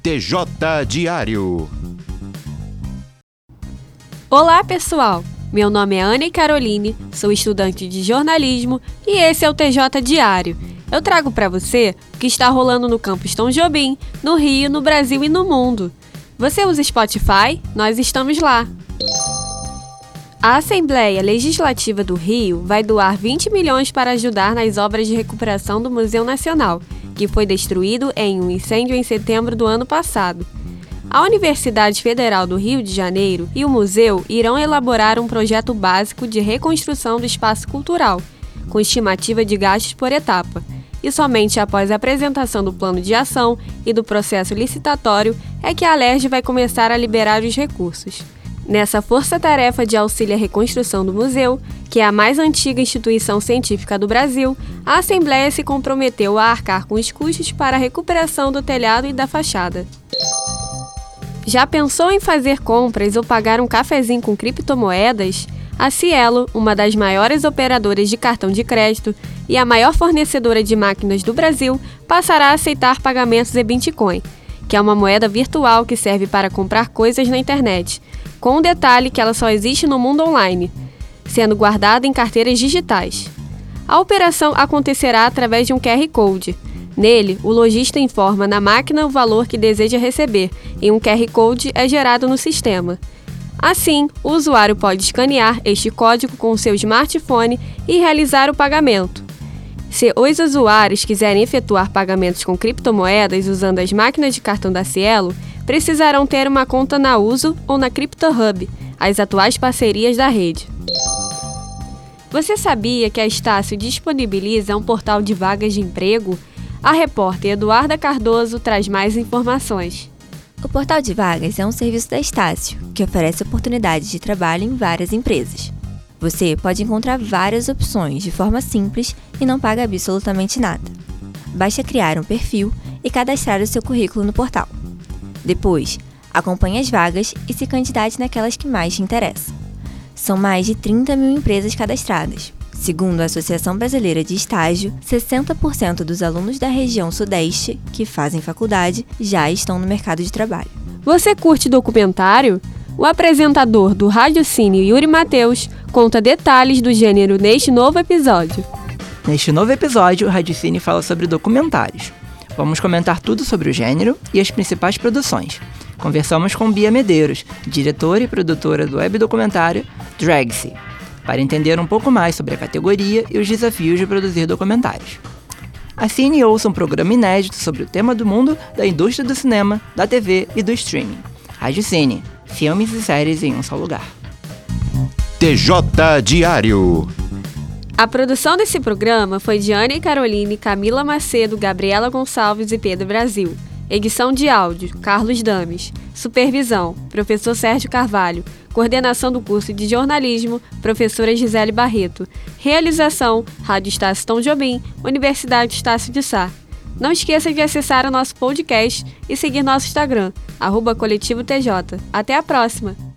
TJ Diário. Olá, pessoal! Meu nome é Anne Caroline, sou estudante de jornalismo e esse é o TJ Diário. Eu trago para você o que está rolando no campus Tom Jobim, no Rio, no Brasil e no mundo. Você usa Spotify? Nós estamos lá. A Assembleia Legislativa do Rio vai doar 20 milhões para ajudar nas obras de recuperação do Museu Nacional, que foi destruído em um incêndio em setembro do ano passado. A Universidade Federal do Rio de Janeiro e o museu irão elaborar um projeto básico de reconstrução do espaço cultural, com estimativa de gastos por etapa. E somente após a apresentação do plano de ação e do processo licitatório é que a Alerj vai começar a liberar os recursos. Nessa força-tarefa de auxílio à reconstrução do museu, que é a mais antiga instituição científica do Brasil, a Assembleia se comprometeu a arcar com os custos para a recuperação do telhado e da fachada. Já pensou em fazer compras ou pagar um cafezinho com criptomoedas? A Cielo, uma das maiores operadoras de cartão de crédito e a maior fornecedora de máquinas do Brasil, passará a aceitar pagamentos em Bitcoin, que é uma moeda virtual que serve para comprar coisas na internet com o detalhe que ela só existe no mundo online, sendo guardada em carteiras digitais. A operação acontecerá através de um QR Code. Nele, o lojista informa na máquina o valor que deseja receber e um QR Code é gerado no sistema. Assim, o usuário pode escanear este código com seu smartphone e realizar o pagamento. Se os usuários quiserem efetuar pagamentos com criptomoedas usando as máquinas de cartão da Cielo, precisarão ter uma conta na Uso ou na CryptoHub, as atuais parcerias da rede. Você sabia que a Estácio disponibiliza um portal de vagas de emprego? A repórter Eduarda Cardoso traz mais informações. O portal de vagas é um serviço da Estácio que oferece oportunidades de trabalho em várias empresas. Você pode encontrar várias opções de forma simples e não paga absolutamente nada. Basta criar um perfil e cadastrar o seu currículo no portal. Depois, acompanhe as vagas e se candidate naquelas que mais te interessam. São mais de 30 mil empresas cadastradas. Segundo a Associação Brasileira de Estágio, 60% dos alunos da região Sudeste que fazem faculdade já estão no mercado de trabalho. Você curte documentário? O apresentador do Rádio Cine, Yuri Mateus, conta detalhes do gênero neste novo episódio. Neste novo episódio, o Rádio Cine fala sobre documentários. Vamos comentar tudo sobre o gênero e as principais produções. Conversamos com Bia Medeiros, diretora e produtora do web documentário Dragse, para entender um pouco mais sobre a categoria e os desafios de produzir documentários. Assine e ouça um programa inédito sobre o tema do mundo da indústria do cinema, da TV e do streaming. Rádio Cine, filmes e séries em um só lugar. TJ Diário. A produção desse programa foi de Anne Caroline, Camila Macedo, Gabriela Gonçalves e Pedro Brasil. Edição de áudio, Carlos Dames. Supervisão, professor Sérgio Carvalho. Coordenação do curso de jornalismo, professora Gisele Barreto. Realização, Rádio Estácio Tom Jobim, Universidade Estácio de Sá. Não esqueça de acessar o nosso podcast e seguir nosso Instagram, arroba coletivo TJ. Até a próxima!